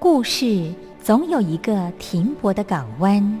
故事总有一个停泊的港湾。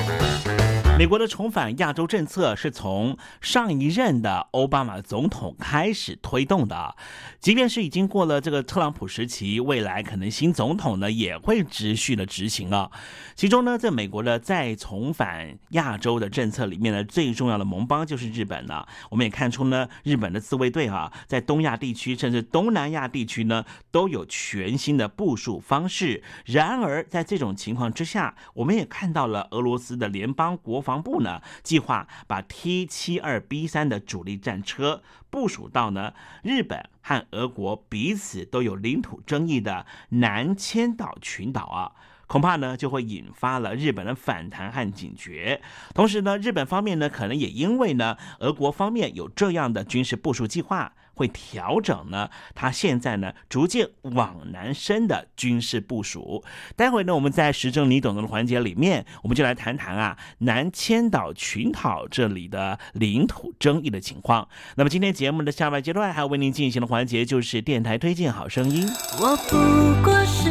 美国的重返亚洲政策是从上一任的奥巴马总统开始推动的，即便是已经过了这个特朗普时期，未来可能新总统呢也会持续的执行啊。其中呢，在美国的再重返亚洲的政策里面呢，最重要的盟邦就是日本了。我们也看出呢，日本的自卫队啊，在东亚地区甚至东南亚地区呢，都有全新的部署方式。然而，在这种情况之下，我们也看到了俄罗斯的联邦国防。防部呢计划把 T 七二 B 三的主力战车部署到呢日本和俄国彼此都有领土争议的南千岛群岛啊，恐怕呢就会引发了日本的反弹和警觉。同时呢，日本方面呢可能也因为呢俄国方面有这样的军事部署计划。会调整呢？他现在呢，逐渐往南伸的军事部署。待会呢，我们在时政你懂得的环节里面，我们就来谈谈啊，南千岛群岛这里的领土争议的情况。那么今天节目的下半阶段还要为您进行的环节就是电台推荐好声音。我不过是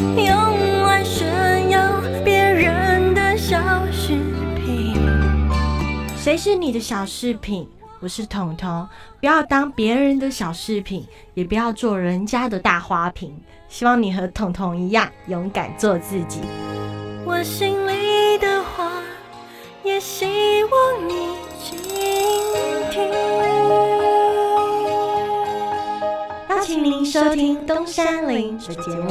用来炫耀别人的小饰品。谁是你的小饰品？我是彤彤，不要当别人的小饰品，也不要做人家的大花瓶。希望你和彤彤一样，勇敢做自己。我心里的话，也希望你倾听。邀请您收听东山林的节目。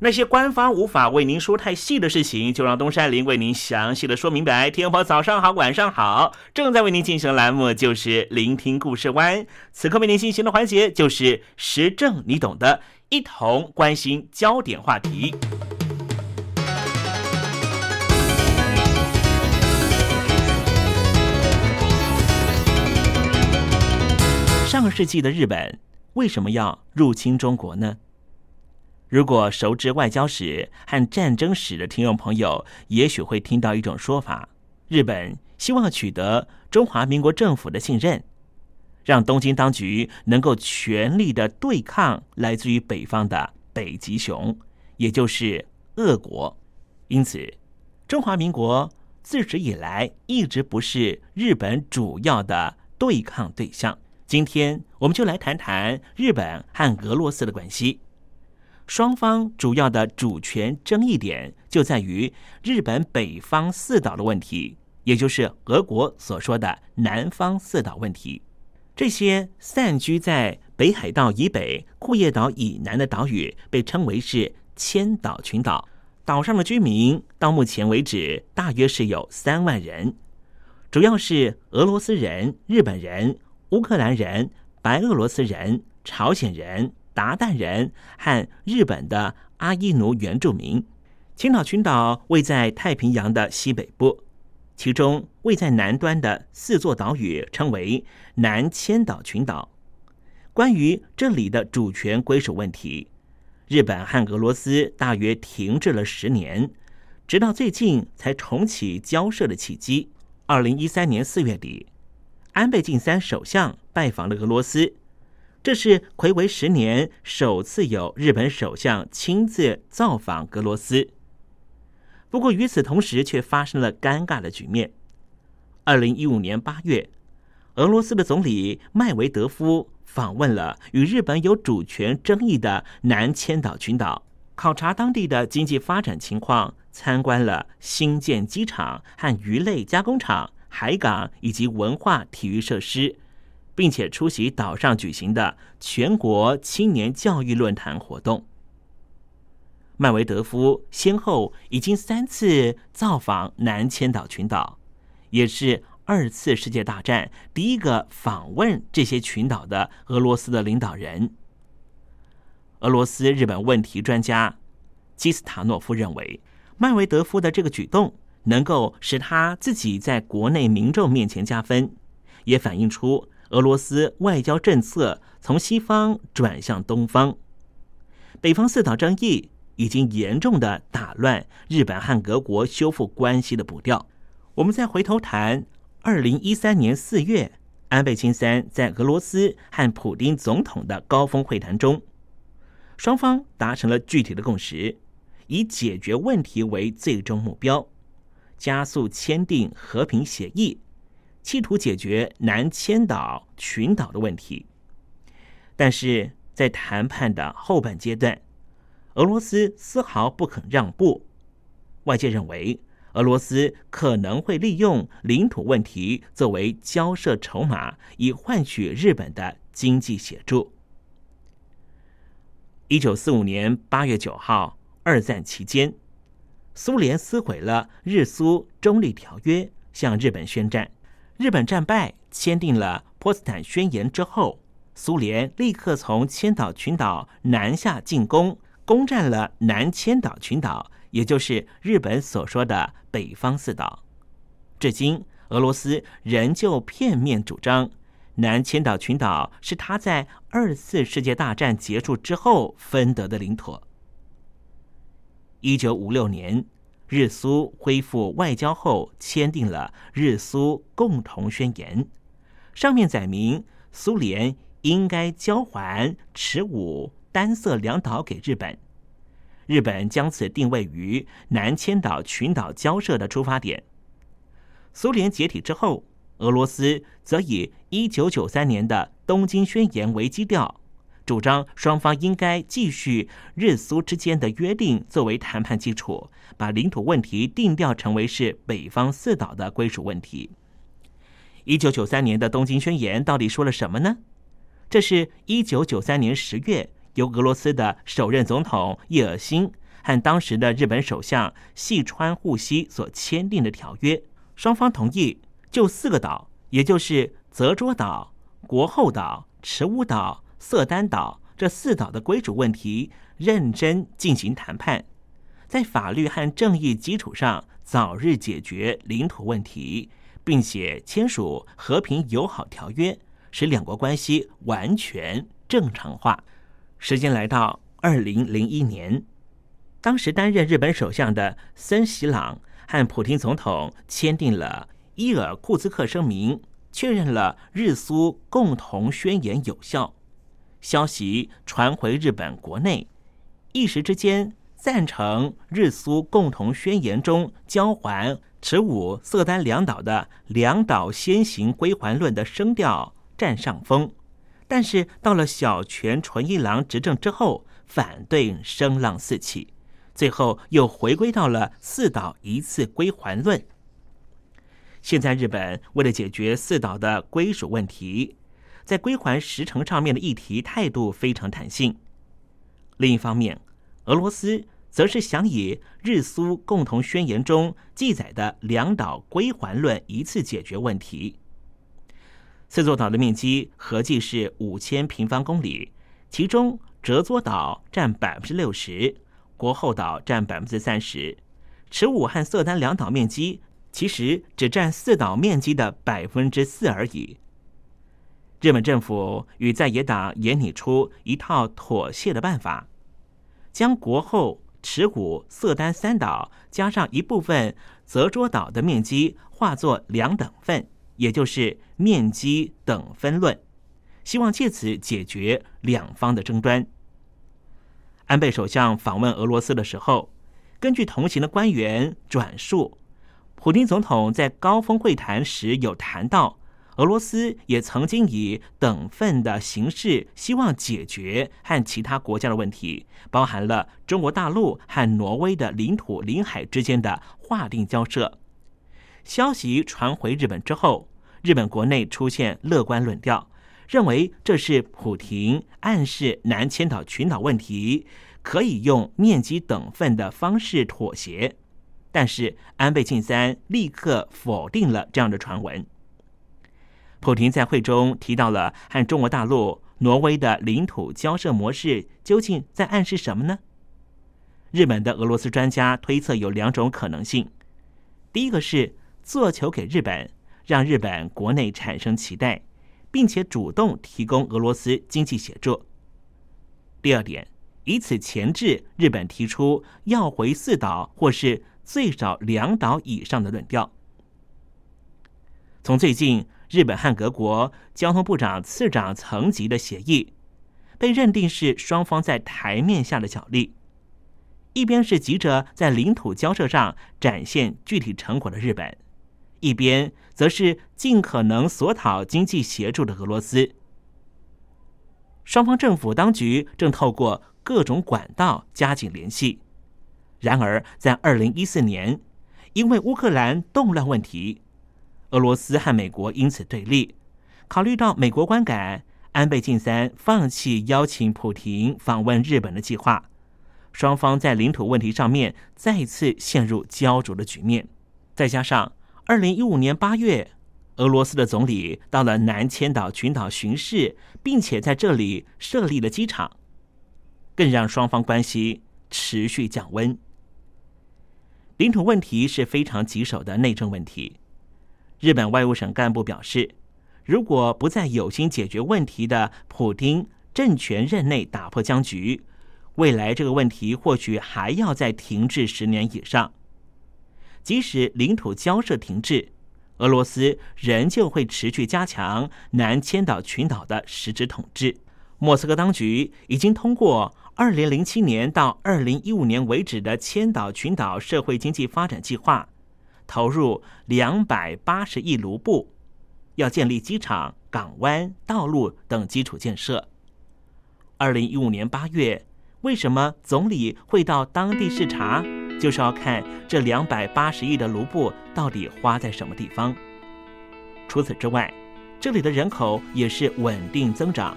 那些官方无法为您说太细的事情，就让东山林为您详细的说明白。天婆早上好，晚上好，正在为您进行的栏目就是聆听故事湾。此刻为您进行的环节就是时政，你懂的。一同关心焦点话题。上个世纪的日本为什么要入侵中国呢？如果熟知外交史和战争史的听众朋友，也许会听到一种说法：日本希望取得中华民国政府的信任，让东京当局能够全力的对抗来自于北方的北极熊，也就是俄国。因此，中华民国自始以来一直不是日本主要的对抗对象。今天，我们就来谈谈日本和俄罗斯的关系。双方主要的主权争议点就在于日本北方四岛的问题，也就是俄国所说的南方四岛问题。这些散居在北海道以北、库页岛以南的岛屿被称为是千岛群岛。岛上的居民到目前为止大约是有三万人，主要是俄罗斯人、日本人。乌克兰人、白俄罗斯人、朝鲜人、鞑靼人和日本的阿伊奴原住民。青岛群岛位在太平洋的西北部，其中位在南端的四座岛屿称为南千岛群岛。关于这里的主权归属问题，日本和俄罗斯大约停滞了十年，直到最近才重启交涉的契机。二零一三年四月底。安倍晋三首相拜访了俄罗斯，这是魁为十年首次有日本首相亲自造访俄罗斯。不过与此同时，却发生了尴尬的局面。二零一五年八月，俄罗斯的总理麦维德夫访问了与日本有主权争议的南千岛群岛，考察当地的经济发展情况，参观了新建机场和鱼类加工厂。海港以及文化体育设施，并且出席岛上举行的全国青年教育论坛活动。麦维德夫先后已经三次造访南千岛群岛，也是二次世界大战第一个访问这些群岛的俄罗斯的领导人。俄罗斯日本问题专家基斯塔诺夫认为，麦维德夫的这个举动。能够使他自己在国内民众面前加分，也反映出俄罗斯外交政策从西方转向东方。北方四岛争议已经严重的打乱日本和俄国修复关系的步调。我们再回头谈，二零一三年四月，安倍晋三在俄罗斯和普京总统的高峰会谈中，双方达成了具体的共识，以解决问题为最终目标。加速签订和平协议，企图解决南千岛群岛的问题。但是在谈判的后半阶段，俄罗斯丝毫不肯让步。外界认为，俄罗斯可能会利用领土问题作为交涉筹码，以换取日本的经济协助。一九四五年八月九号，二战期间。苏联撕毁了日苏中立条约，向日本宣战。日本战败，签订了波茨坦宣言之后，苏联立刻从千岛群岛南下进攻，攻占了南千岛群岛，也就是日本所说的北方四岛。至今，俄罗斯仍旧片面主张南千岛群岛是他在二次世界大战结束之后分得的领土。一九五六年，日苏恢复外交后，签订了日苏共同宣言，上面载明苏联应该交还持武单色两岛给日本，日本将此定位于南千岛群岛交涉的出发点。苏联解体之后，俄罗斯则以一九九三年的东京宣言为基调。主张双方应该继续日苏之间的约定作为谈判基础，把领土问题定调成为是北方四岛的归属问题。一九九三年的东京宣言到底说了什么呢？这是一九九三年十月由俄罗斯的首任总统叶尔辛和当时的日本首相细川护熙所签订的条约。双方同意就四个岛，也就是泽捉岛、国后岛、池屋岛。色丹岛、这四岛的归属问题认真进行谈判，在法律和正义基础上早日解决领土问题，并且签署和平友好条约，使两国关系完全正常化。时间来到二零零一年，当时担任日本首相的森喜朗和普京总统签订了伊尔库茨克声明。确认了日苏共同宣言有效，消息传回日本国内，一时之间，赞成日苏共同宣言中交还持武色丹两岛的两岛先行归还论的声调占上风。但是到了小泉纯一郎执政之后，反对声浪四起，最后又回归到了四岛一次归还论。现在日本为了解决四岛的归属问题，在归还时程上面的议题态度非常弹性。另一方面，俄罗斯则是想以日苏共同宣言中记载的两岛归还论一次解决问题。四座岛的面积合计是五千平方公里，其中折佐岛占百分之六十，国后岛占百分之三十，池武和色丹两岛面积。其实只占四岛面积的百分之四而已。日本政府与在野党也拟出一套妥协的办法，将国后、池谷、色丹三岛加上一部分泽捉岛的面积化作两等份，也就是面积等分论，希望借此解决两方的争端。安倍首相访问俄罗斯的时候，根据同行的官员转述。普京总统在高峰会谈时有谈到，俄罗斯也曾经以等份的形式，希望解决和其他国家的问题，包含了中国大陆和挪威的领土领海之间的划定交涉。消息传回日本之后，日本国内出现乐观论调，认为这是普廷暗示南千岛群岛问题可以用面积等份的方式妥协。但是安倍晋三立刻否定了这样的传闻。普京在会中提到了和中国大陆、挪威的领土交涉模式，究竟在暗示什么呢？日本的俄罗斯专家推测有两种可能性：第一个是做球给日本，让日本国内产生期待，并且主动提供俄罗斯经济协助；第二点，以此钳制日本提出要回四岛或是。最少两岛以上的论调。从最近日本和俄国交通部长、次长层级的协议，被认定是双方在台面下的角力。一边是急着在领土交涉上展现具体成果的日本，一边则是尽可能索讨经济协助的俄罗斯。双方政府当局正透过各种管道加紧联系。然而，在二零一四年，因为乌克兰动乱问题，俄罗斯和美国因此对立。考虑到美国观感，安倍晋三放弃邀请普廷访问日本的计划，双方在领土问题上面再次陷入焦灼的局面。再加上二零一五年八月，俄罗斯的总理到了南千岛群岛巡视，并且在这里设立了机场，更让双方关系持续降温。领土问题是非常棘手的内政问题。日本外务省干部表示，如果不在有心解决问题的普京政权任内打破僵局，未来这个问题或许还要再停滞十年以上。即使领土交涉停滞，俄罗斯仍旧会持续加强南千岛群岛的实质统治。莫斯科当局已经通过。二零零七年到二零一五年为止的千岛群岛社会经济发展计划，投入两百八十亿卢布，要建立机场、港湾、道路等基础建设。二零一五年八月，为什么总理会到当地视察？就是要看这两百八十亿的卢布到底花在什么地方。除此之外，这里的人口也是稳定增长，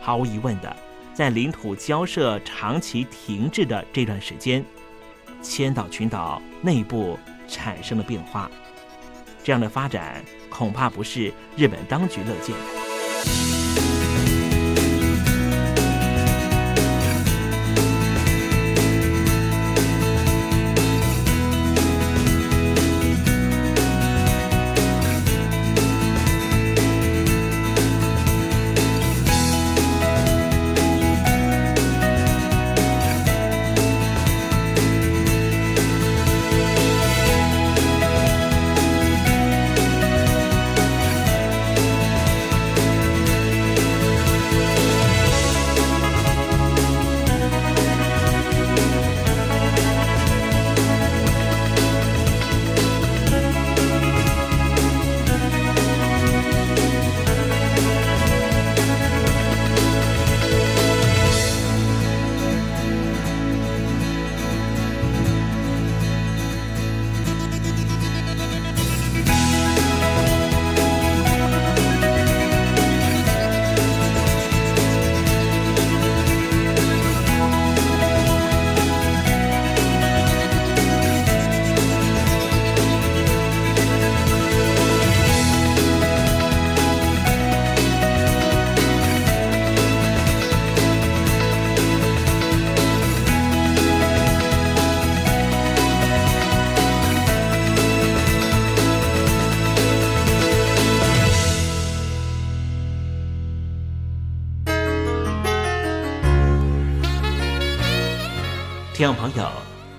毫无疑问的。在领土交涉长期停滞的这段时间，千岛群岛内部产生了变化，这样的发展恐怕不是日本当局乐见的。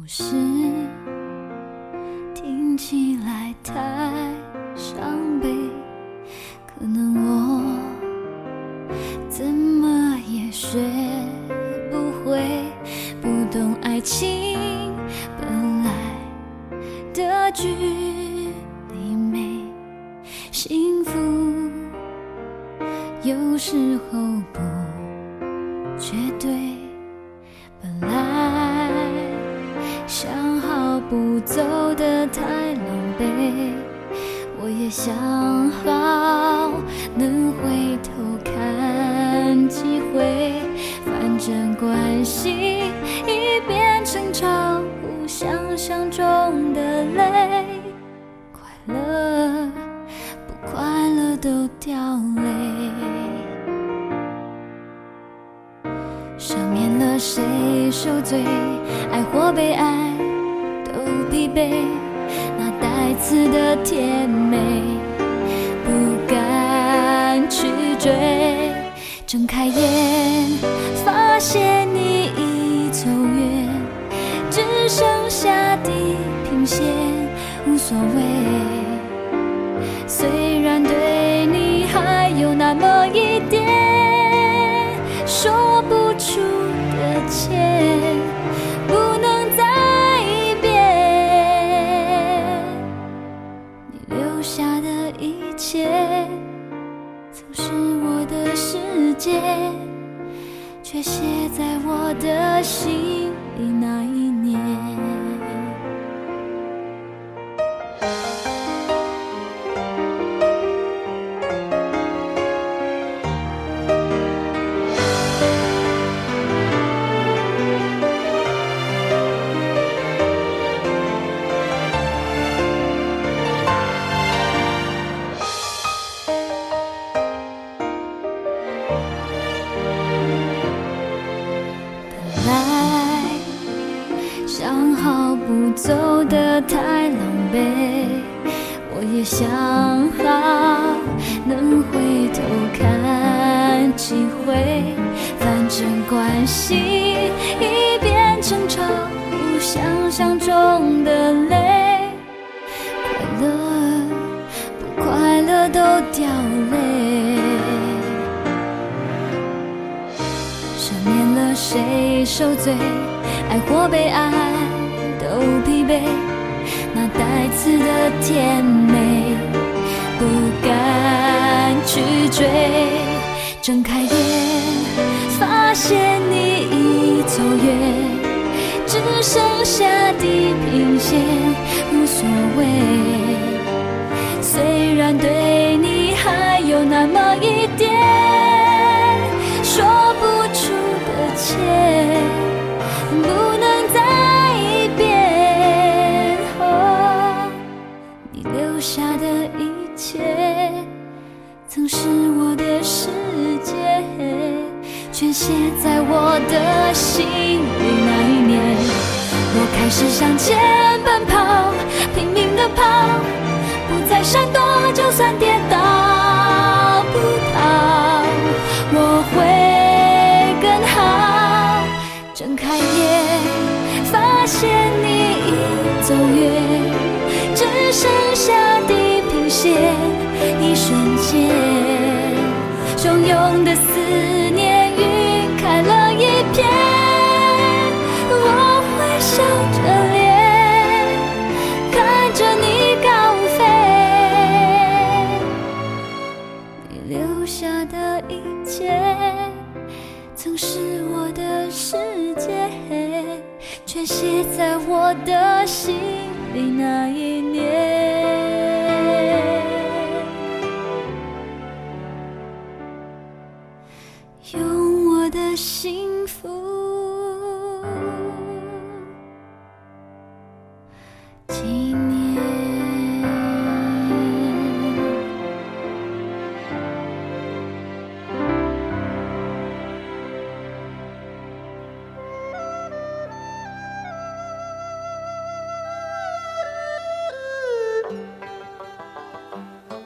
故事听起来太开始向前奔跑，拼命的跑，不再闪躲，就算跌倒不倒，我会更好。睁开眼，发现你已走远，只剩下地平线。一瞬间，汹涌的。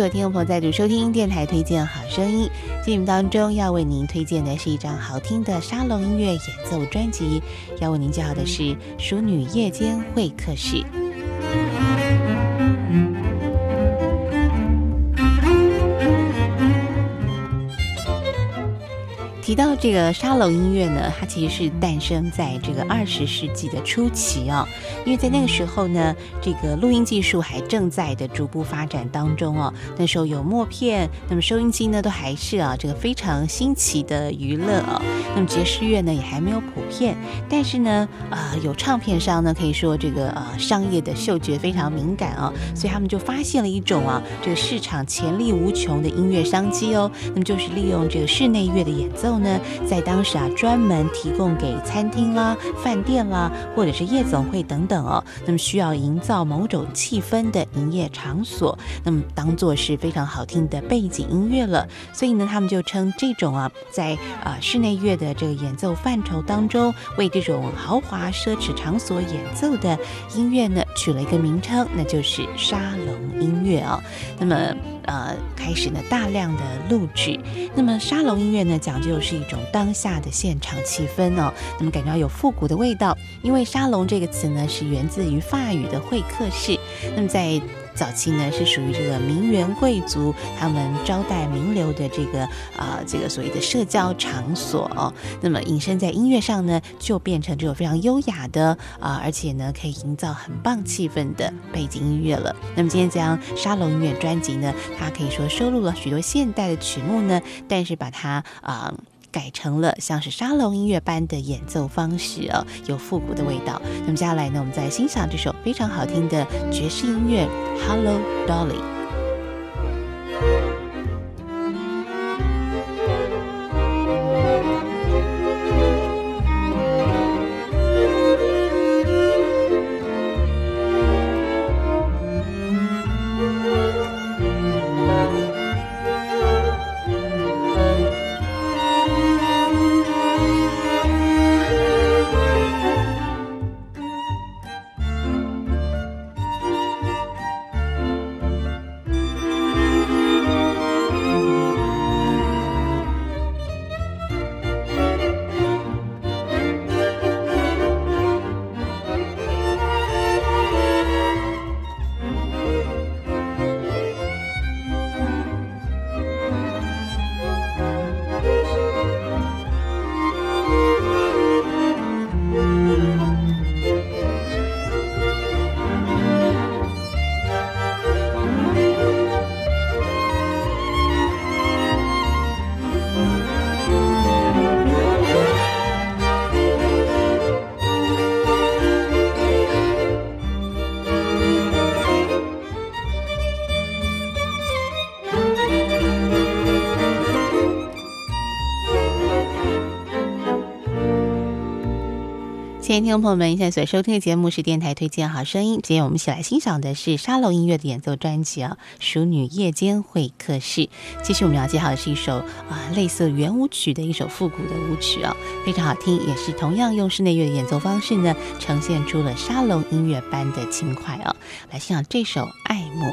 所有听众朋友再度收听电台推荐好声音。节目当中要为您推荐的是一张好听的沙龙音乐演奏专辑，要为您介绍的是《淑女夜间会客室》。提到这个沙龙音乐呢，它其实是诞生在这个二十世纪的初期啊，因为在那个时候呢，这个录音技术还正在的逐步发展当中哦。那时候有默片，那么收音机呢都还是啊这个非常新奇的娱乐哦。那么爵士乐呢也还没有普遍，但是呢，呃，有唱片商呢可以说这个呃商业的嗅觉非常敏感啊，所以他们就发现了一种啊这个市场潜力无穷的音乐商机哦。那么就是利用这个室内乐的演奏呢，在当时啊专门提供给餐厅啦、饭店啦，或者是夜总会等等哦。那么需要营造某种气氛的营业场所，那么当做是非常好听的背景音乐了。所以呢，他们就称这种啊，在啊室内乐的这个演奏范畴当中，为这种豪华奢侈场所演奏的音乐呢，取了一个名称，那就是沙龙音乐啊。那么呃，开始呢大量的录制。那么沙龙音乐呢，讲究是是一种当下的现场气氛哦。那么感觉到有复古的味道，因为沙龙这个词呢，是源自于法语的会客室。那么在早期呢，是属于这个名媛贵族他们招待名流的这个啊，这个所谓的社交场所。那么隐身在音乐上呢，就变成这种非常优雅的啊，而且呢，可以营造很棒气氛的背景音乐了。那么今天这张沙龙音乐专辑呢，它可以说收录了许多现代的曲目呢，但是把它啊。改成了像是沙龙音乐般的演奏方式哦，有复古的味道。那么接下来呢，我们再欣赏这首非常好听的爵士音乐《Hello Dolly》。亲爱的听众朋友们，现在所收听的节目是电台推荐好声音。今天我们一起来欣赏的是沙龙音乐的演奏专辑啊，《熟女夜间会客室》。其实我们要介绍的是一首啊，类似圆舞曲的一首复古的舞曲啊，非常好听，也是同样用室内乐的演奏方式呢，呈现出了沙龙音乐般的轻快啊。来欣赏这首《爱慕》。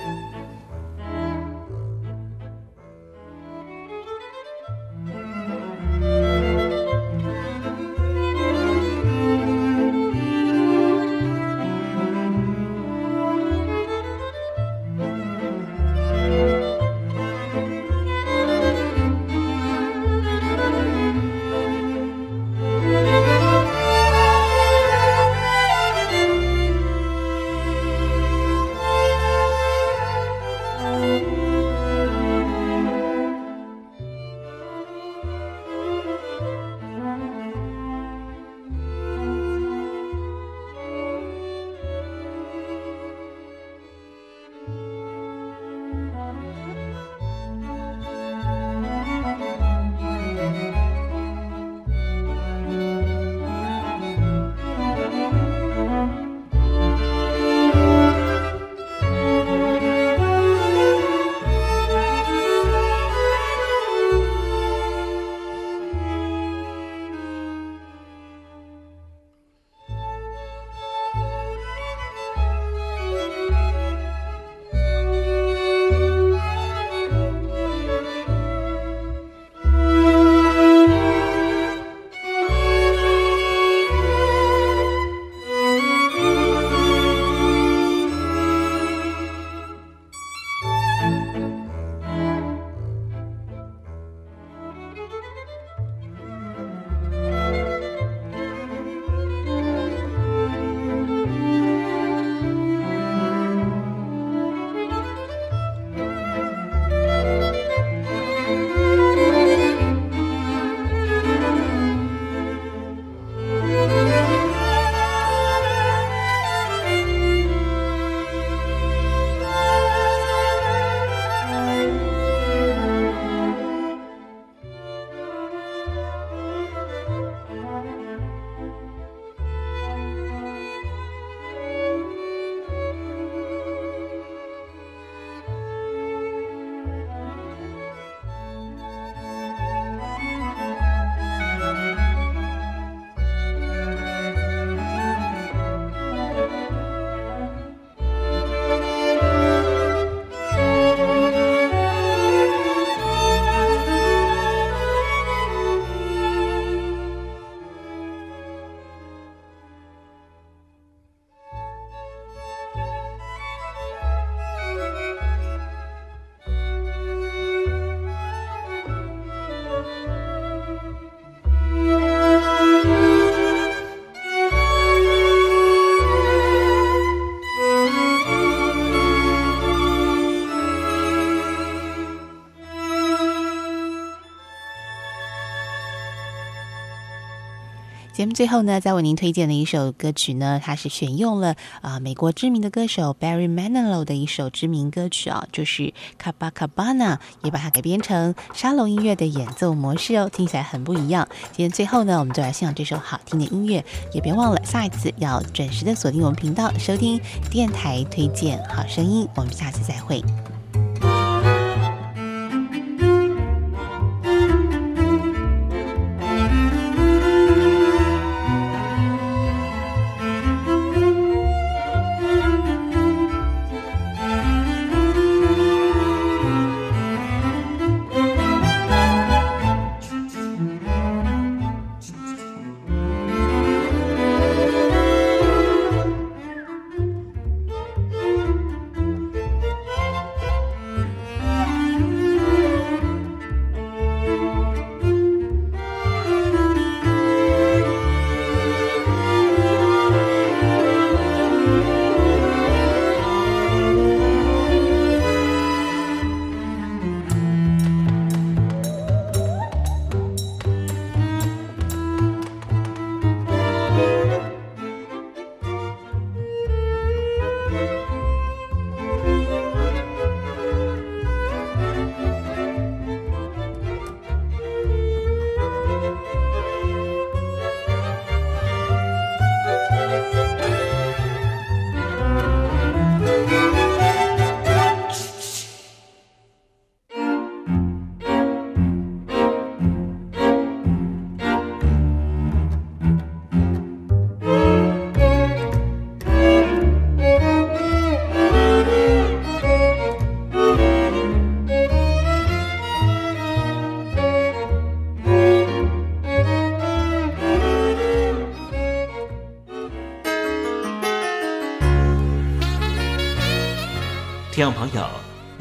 最后呢，再为您推荐的一首歌曲呢，它是选用了啊、美国知名的歌手 Barry Manilow 的一首知名歌曲啊，就是《Copacabana》，也把它改编成沙龙音乐的演奏模式哦，听起来很不一样。今天最后呢，我们就来欣赏这首好听的音乐，也别忘了下一次要准时的锁定我们频道，收听电台推荐好声音。我们下次再会。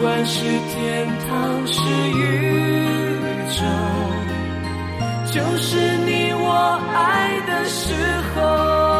不管是天堂是宇宙就是你我爱的时候。